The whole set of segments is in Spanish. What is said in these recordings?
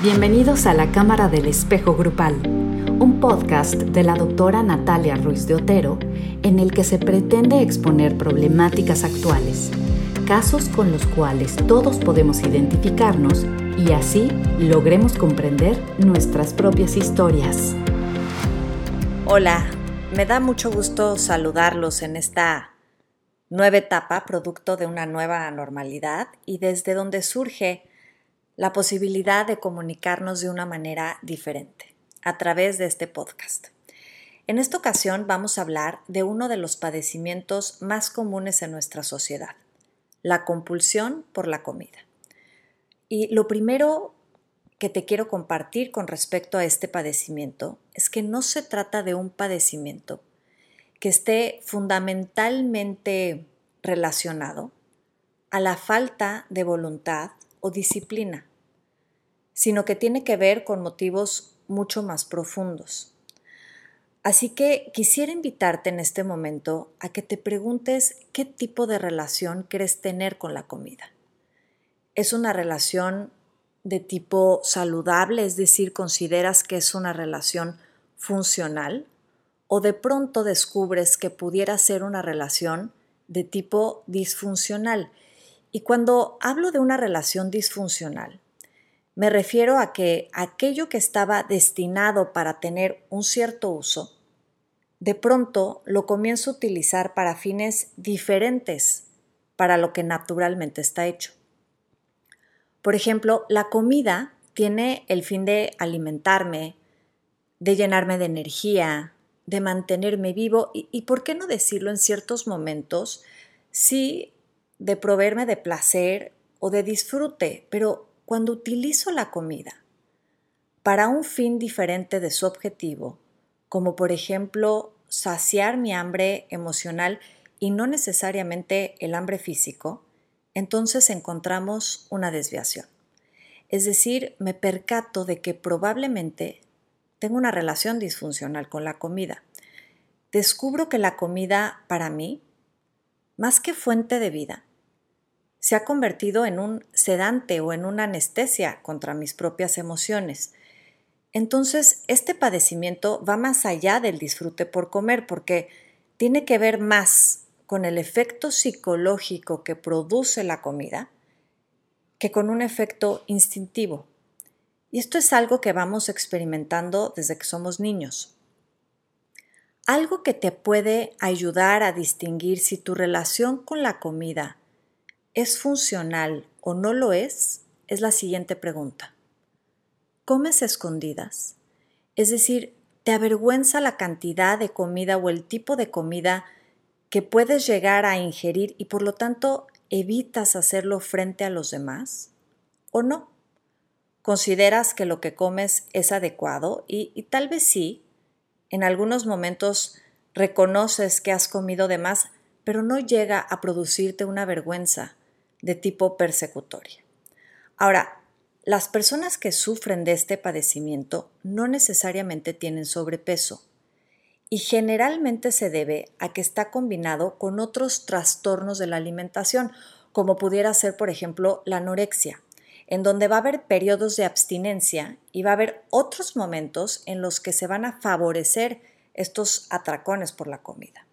Bienvenidos a la Cámara del Espejo Grupal, un podcast de la doctora Natalia Ruiz de Otero en el que se pretende exponer problemáticas actuales, casos con los cuales todos podemos identificarnos y así logremos comprender nuestras propias historias. Hola, me da mucho gusto saludarlos en esta nueva etapa, producto de una nueva normalidad y desde donde surge la posibilidad de comunicarnos de una manera diferente a través de este podcast. En esta ocasión vamos a hablar de uno de los padecimientos más comunes en nuestra sociedad, la compulsión por la comida. Y lo primero que te quiero compartir con respecto a este padecimiento es que no se trata de un padecimiento que esté fundamentalmente relacionado a la falta de voluntad o disciplina sino que tiene que ver con motivos mucho más profundos. Así que quisiera invitarte en este momento a que te preguntes qué tipo de relación quieres tener con la comida. ¿Es una relación de tipo saludable, es decir, consideras que es una relación funcional? ¿O de pronto descubres que pudiera ser una relación de tipo disfuncional? Y cuando hablo de una relación disfuncional, me refiero a que aquello que estaba destinado para tener un cierto uso, de pronto lo comienzo a utilizar para fines diferentes para lo que naturalmente está hecho. Por ejemplo, la comida tiene el fin de alimentarme, de llenarme de energía, de mantenerme vivo y, por qué no decirlo en ciertos momentos, sí, de proveerme de placer o de disfrute, pero cuando utilizo la comida para un fin diferente de su objetivo, como por ejemplo saciar mi hambre emocional y no necesariamente el hambre físico, entonces encontramos una desviación. Es decir, me percato de que probablemente tengo una relación disfuncional con la comida. Descubro que la comida para mí, más que fuente de vida, se ha convertido en un sedante o en una anestesia contra mis propias emociones. Entonces, este padecimiento va más allá del disfrute por comer porque tiene que ver más con el efecto psicológico que produce la comida que con un efecto instintivo. Y esto es algo que vamos experimentando desde que somos niños. Algo que te puede ayudar a distinguir si tu relación con la comida es funcional o no lo es, es la siguiente pregunta. ¿Comes escondidas? Es decir, ¿te avergüenza la cantidad de comida o el tipo de comida que puedes llegar a ingerir y por lo tanto evitas hacerlo frente a los demás? ¿O no? ¿Consideras que lo que comes es adecuado? Y, tal vez sí, en algunos momentos reconoces que has comido de más, pero no llega a producirte una vergüenza de tipo persecutoria. Ahora, las personas que sufren de este padecimiento no necesariamente tienen sobrepeso y generalmente se debe a que está combinado con otros trastornos de la alimentación, como pudiera ser, por ejemplo, la anorexia, en donde va a haber periodos de abstinencia y va a haber otros momentos en los que se van a favorecer estos atracones por la comida.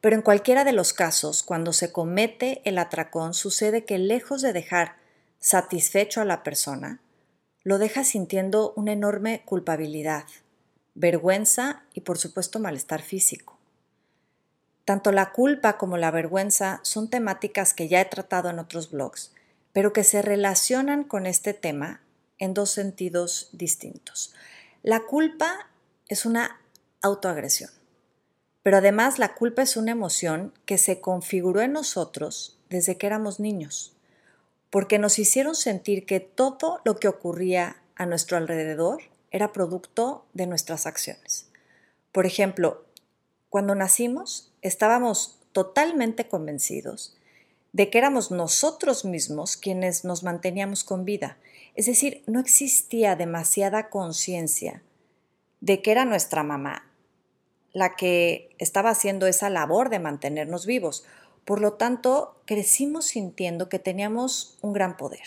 Pero en cualquiera de los casos, cuando se comete el atracón, sucede que lejos de dejar satisfecho a la persona, lo deja sintiendo una enorme culpabilidad, vergüenza y por supuesto malestar físico. Tanto la culpa como la vergüenza son temáticas que ya he tratado en otros blogs, pero que se relacionan con este tema en dos sentidos distintos. La culpa es una autoagresión. Pero además la culpa es una emoción que se configuró en nosotros desde que éramos niños, porque nos hicieron sentir que todo lo que ocurría a nuestro alrededor era producto de nuestras acciones. Por ejemplo, cuando nacimos estábamos totalmente convencidos de que éramos nosotros mismos quienes nos manteníamos con vida. Es decir, no existía demasiada conciencia de que era nuestra mamá, la que estaba haciendo esa labor de mantenernos vivos. Por lo tanto, crecimos sintiendo que teníamos un gran poder.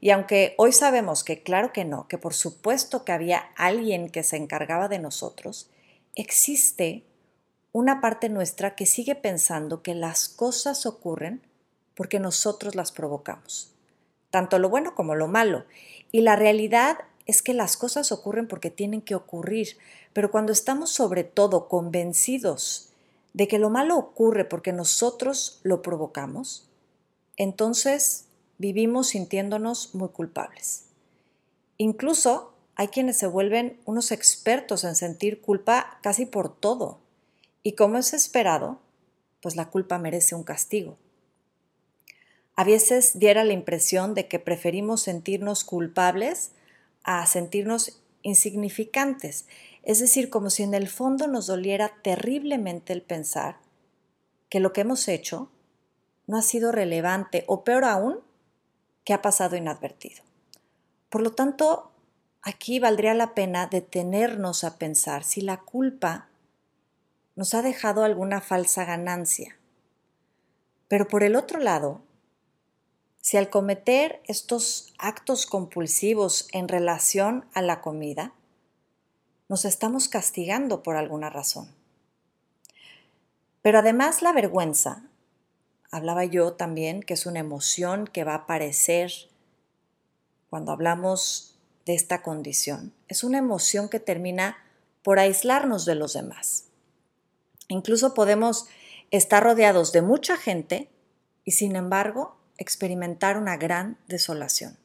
Y aunque hoy sabemos que claro que no, que por supuesto que había alguien que se encargaba de nosotros, existe una parte nuestra que sigue pensando que las cosas ocurren porque nosotros las provocamos, tanto lo bueno como lo malo. Y la realidad es que las cosas ocurren porque tienen que ocurrir, pero cuando estamos sobre todo convencidos de que lo malo ocurre porque nosotros lo provocamos, entonces vivimos sintiéndonos muy culpables. Incluso hay quienes se vuelven unos expertos en sentir culpa casi por todo. Y como es esperado, pues la culpa merece un castigo. A veces diera la impresión de que preferimos sentirnos culpables a sentirnos insignificantes, es decir, como si en el fondo nos doliera terriblemente el pensar que lo que hemos hecho no ha sido relevante o peor aún, que ha pasado inadvertido. Por lo tanto, aquí valdría la pena detenernos a pensar si la culpa nos ha dejado alguna falsa ganancia. Pero por el otro lado, si al cometer estos actos compulsivos en relación a la comida, nos estamos castigando por alguna razón. Pero además la vergüenza, hablaba yo también que es una emoción que va a aparecer cuando hablamos de esta condición, es una emoción que termina por aislarnos de los demás. Incluso podemos estar rodeados de mucha gente y sin embargo experimentar una gran desolación.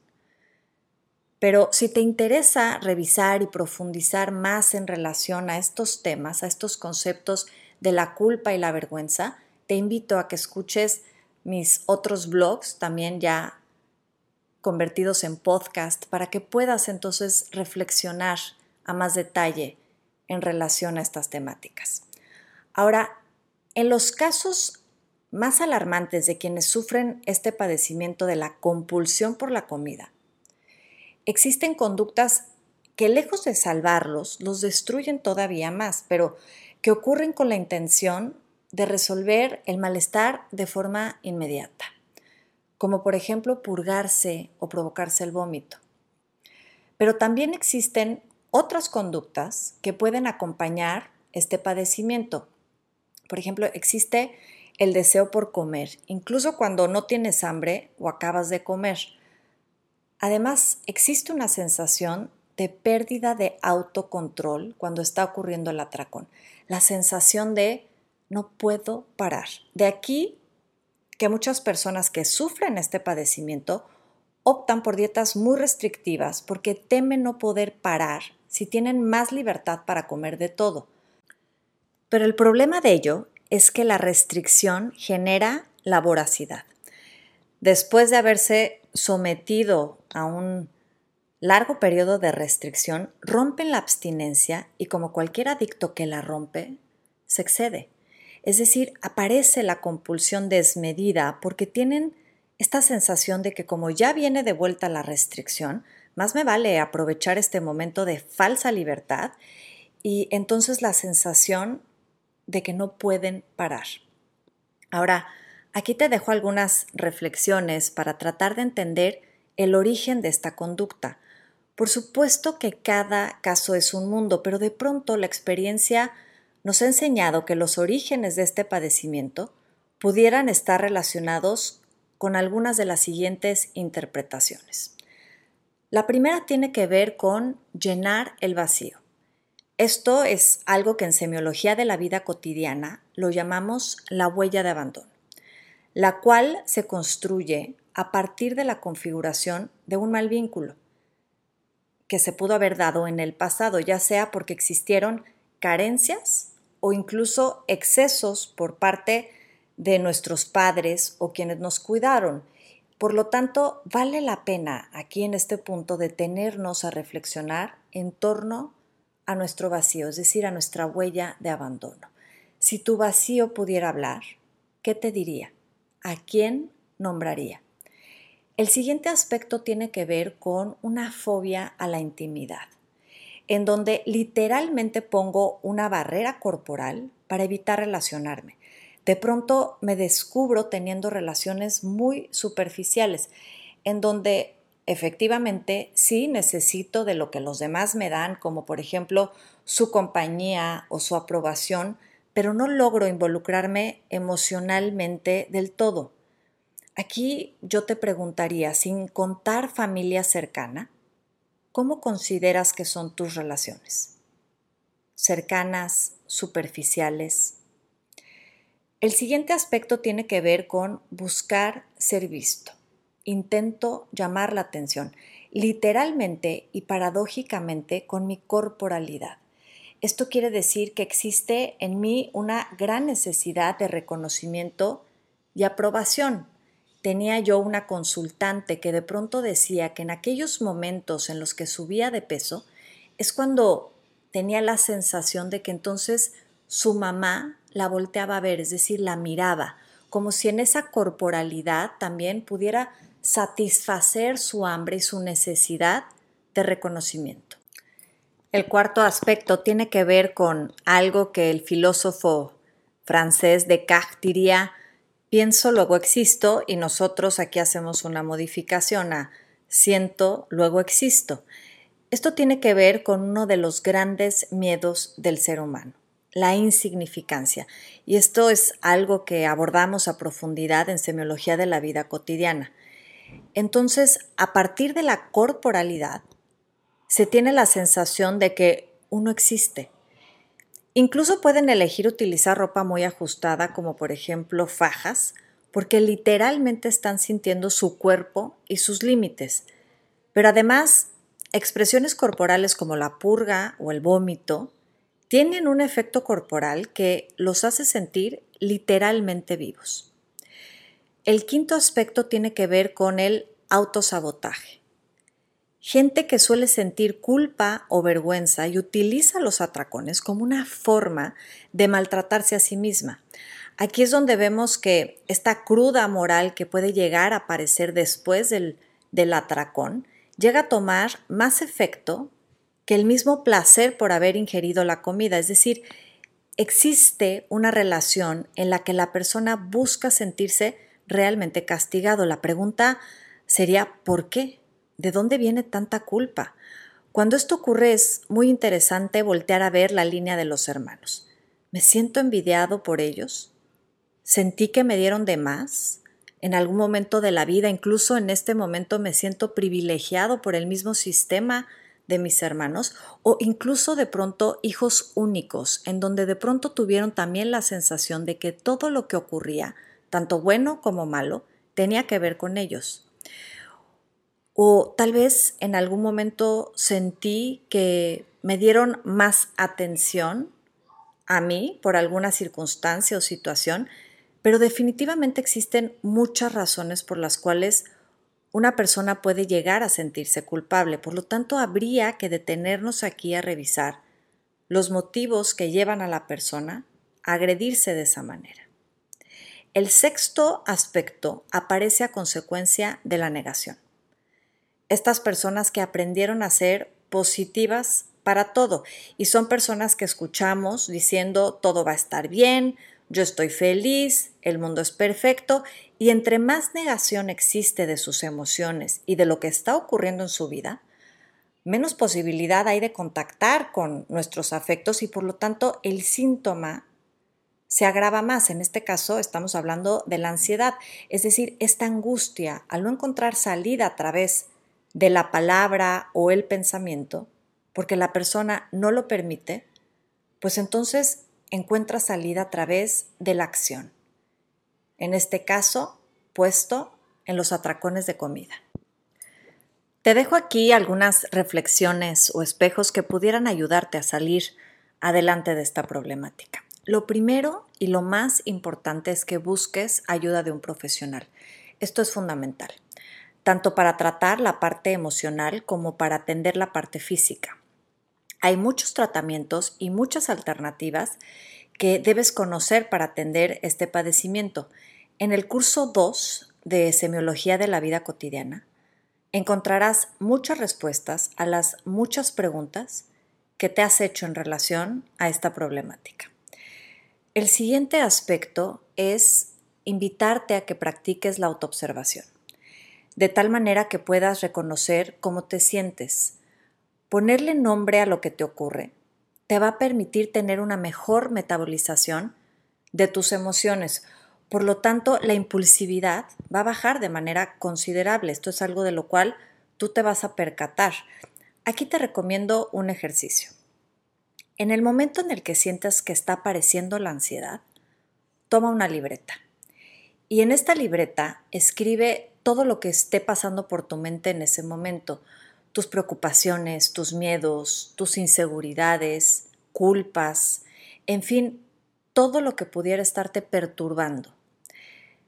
Pero si te interesa revisar y profundizar más en relación a estos temas, a estos conceptos de la culpa y la vergüenza, te invito a que escuches mis otros blogs, también ya convertidos en podcast, para que puedas entonces reflexionar a más detalle en relación a estas temáticas. Ahora, en los casos más alarmantes de quienes sufren este padecimiento de la compulsión por la comida, existen conductas que lejos de salvarlos, los destruyen todavía más, pero que ocurren con la intención de resolver el malestar de forma inmediata, como por ejemplo purgarse o provocarse el vómito. Pero también existen otras conductas que pueden acompañar este padecimiento. Por ejemplo, existe el deseo por comer, incluso cuando no tienes hambre o acabas de comer. Además, existe una sensación de pérdida de autocontrol cuando está ocurriendo el atracón. La sensación de no puedo parar. De aquí que muchas personas que sufren este padecimiento optan por dietas muy restrictivas porque temen no poder parar si tienen más libertad para comer de todo. Pero el problema de ello es que la restricción genera la voracidad. Después de haberse sometido a un largo periodo de restricción, rompen la abstinencia y como cualquier adicto que la rompe, se excede. Es decir, aparece la compulsión desmedida porque tienen esta sensación de que como ya viene de vuelta la restricción, más me vale aprovechar este momento de falsa libertad y entonces la sensación de que no pueden parar. Ahora, aquí te dejo algunas reflexiones para tratar de entender el origen de esta conducta. Por supuesto que cada caso es un mundo, pero de pronto la experiencia nos ha enseñado que los orígenes de este padecimiento pudieran estar relacionados con algunas de las siguientes interpretaciones. La primera tiene que ver con llenar el vacío. Esto es algo que en semiología de la vida cotidiana lo llamamos la huella de abandono, la cual se construye a partir de la configuración de un mal vínculo que se pudo haber dado en el pasado, ya sea porque existieron carencias o incluso excesos por parte de nuestros padres o quienes nos cuidaron. Por lo tanto, vale la pena aquí en este punto detenernos a reflexionar en torno a nuestro vacío, es decir, a nuestra huella de abandono. Si tu vacío pudiera hablar, ¿qué te diría? ¿A quién nombraría? El siguiente aspecto tiene que ver con una fobia a la intimidad, en donde literalmente pongo una barrera corporal para evitar relacionarme. De pronto me descubro teniendo relaciones muy superficiales, en donde efectivamente sí necesito de lo que los demás me dan, como por ejemplo su compañía o su aprobación, pero no logro involucrarme emocionalmente del todo. Aquí yo te preguntaría, sin contar familia cercana, ¿cómo consideras que son tus relaciones? ¿Cercanas, superficiales? El siguiente aspecto tiene que ver con buscar ser visto intento llamar la atención, literalmente y paradójicamente con mi corporalidad. Esto quiere decir que existe en mí una gran necesidad de reconocimiento y aprobación. Tenía yo una consultante que de pronto decía que en aquellos momentos en los que subía de peso es cuando tenía la sensación de que entonces su mamá la volteaba a ver, es decir, la miraba, como si en esa corporalidad también pudiera satisfacer su hambre y su necesidad de reconocimiento. El cuarto aspecto tiene que ver con algo que el filósofo francés Descartes diría, pienso, luego existo, y nosotros aquí hacemos una modificación a siento, luego existo. Esto tiene que ver con uno de los grandes miedos del ser humano, la insignificancia. Y esto es algo que abordamos a profundidad en semiología de la vida cotidiana. Entonces, a partir de la corporalidad, se tiene la sensación de que uno existe. Incluso pueden elegir utilizar ropa muy ajustada, como por ejemplo fajas, porque literalmente están sintiendo su cuerpo y sus límites. Pero además, expresiones corporales como la purga o el vómito tienen un efecto corporal que los hace sentir literalmente vivos. El quinto aspecto tiene que ver con el autosabotaje. Gente que suele sentir culpa o vergüenza y utiliza los atracones como una forma de maltratarse a sí misma. Aquí es donde vemos que esta cruda moral que puede llegar a aparecer después del, del atracón llega a tomar más efecto que el mismo placer por haber ingerido la comida. Es decir, existe una relación en la que la persona busca sentirse realmente castigado. La pregunta sería, ¿por qué? ¿De dónde viene tanta culpa? Cuando esto ocurre es muy interesante voltear a ver la línea de los hermanos. ¿Me siento envidiado por ellos? ¿Sentí que me dieron de más? En algún momento de la vida, incluso en este momento, me siento privilegiado por el mismo sistema de mis hermanos o incluso de pronto hijos únicos, en donde de pronto tuvieron también la sensación de que todo lo que ocurría tanto bueno como malo, tenía que ver con ellos. O tal vez en algún momento sentí que me dieron más atención a mí por alguna circunstancia o situación, pero definitivamente existen muchas razones por las cuales una persona puede llegar a sentirse culpable. Por lo tanto, habría que detenernos aquí a revisar los motivos que llevan a la persona a agredirse de esa manera. El sexto aspecto aparece a consecuencia de la negación. Estas personas que aprendieron a ser positivas para todo y son personas que escuchamos diciendo todo va a estar bien, yo estoy feliz, el mundo es perfecto y entre más negación existe de sus emociones y de lo que está ocurriendo en su vida, menos posibilidad hay de contactar con nuestros afectos y por lo tanto el síntoma se agrava más. En este caso estamos hablando de la ansiedad, es decir, esta angustia al no encontrar salida a través de la palabra o el pensamiento, porque la persona no lo permite, pues entonces encuentra salida a través de la acción. En este caso, puesto en los atracones de comida. Te dejo aquí algunas reflexiones o espejos que pudieran ayudarte a salir adelante de esta problemática. Lo primero y lo más importante es que busques ayuda de un profesional. Esto es fundamental, tanto para tratar la parte emocional como para atender la parte física. Hay muchos tratamientos y muchas alternativas que debes conocer para atender este padecimiento. En el curso 2 de Semiología de la Vida Cotidiana encontrarás muchas respuestas a las muchas preguntas que te has hecho en relación a esta problemática. El siguiente aspecto es invitarte a que practiques la autoobservación. de tal manera que puedas reconocer cómo te sientes. Ponerle nombre a lo que te ocurre te va a permitir tener una mejor metabolización de tus emociones. Por lo tanto, la impulsividad va a bajar de manera considerable. Esto es algo de lo cual tú te vas a percatar. Aquí te recomiendo un ejercicio. En el momento en el que sientas que está apareciendo la ansiedad, toma una libreta. Y en esta libreta escribe todo lo que esté pasando por tu mente en ese momento tus preocupaciones, tus miedos, tus inseguridades, culpas, en fin, todo lo que pudiera estarte perturbando.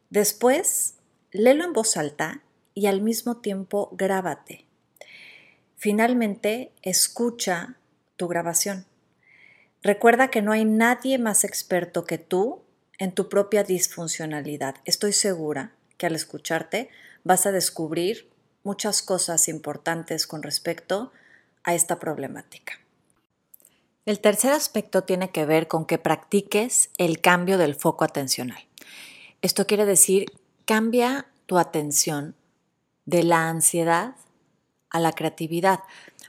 Después, léelo en voz alta y al mismo tiempo grábate. Finalmente, escucha tu grabación. Recuerda que no hay nadie más experto que tú en tu propia disfuncionalidad. Estoy segura que al escucharte vas a descubrir muchas cosas importantes con respecto a esta problemática. El tercer aspecto tiene que ver con que practiques el cambio del foco atencional. Esto quiere decir, cambia tu atención de la ansiedad a la creatividad.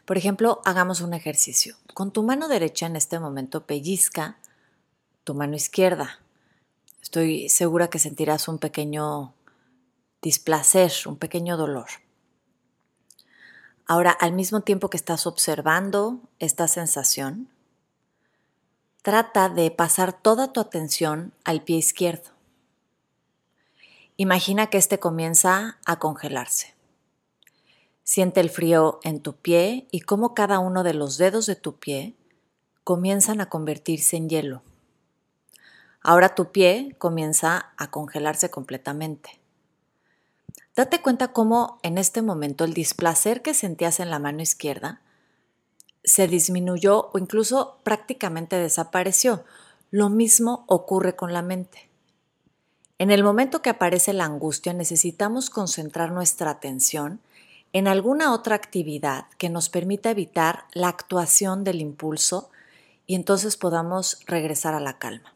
Por ejemplo, hagamos un ejercicio. Con tu mano derecha en este momento pellizca tu mano izquierda. Estoy segura que sentirás un pequeño displacer, un pequeño dolor. Ahora, al mismo tiempo que estás observando esta sensación, trata de pasar toda tu atención al pie izquierdo. Imagina que éste comienza a congelarse. Siente el frío en tu pie y cómo cada uno de los dedos de tu pie comienzan a convertirse en hielo. Ahora tu pie comienza a congelarse completamente. Date cuenta cómo en este momento el displacer que sentías en la mano izquierda se disminuyó o incluso prácticamente desapareció. Lo mismo ocurre con la mente. En el momento que aparece la angustia necesitamos concentrar nuestra atención en alguna otra actividad que nos permita evitar la actuación del impulso y entonces podamos regresar a la calma.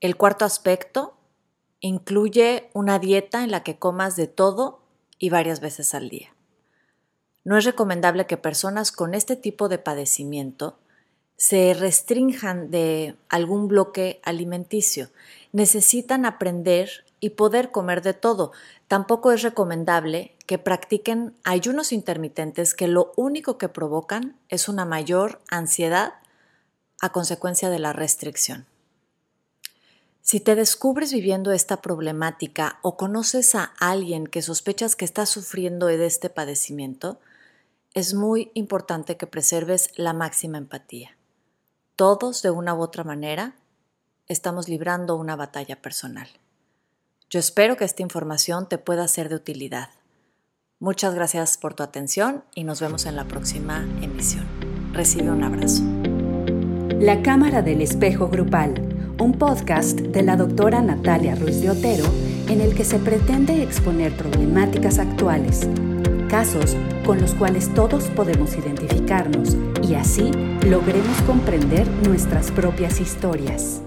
El cuarto aspecto Incluye una dieta en la que comas de todo y varias veces al día. No es recomendable que personas con este tipo de padecimiento se restrinjan de algún bloque alimenticio. Necesitan aprender y poder comer de todo. Tampoco es recomendable que practiquen ayunos intermitentes que lo único que provocan es una mayor ansiedad a consecuencia de la restricción. Si te descubres viviendo esta problemática o conoces a alguien que sospechas que está sufriendo de este padecimiento, es muy importante que preserves la máxima empatía. Todos, de una u otra manera, estamos librando una batalla personal. Yo espero que esta información te pueda ser de utilidad. Muchas gracias por tu atención y nos vemos en la próxima emisión. Recibe un abrazo. La Cámara del Espejo Grupal un podcast de la doctora Natalia Ruiz de Otero en el que se pretende exponer problemáticas actuales, casos con los cuales todos podemos identificarnos y así logremos comprender nuestras propias historias.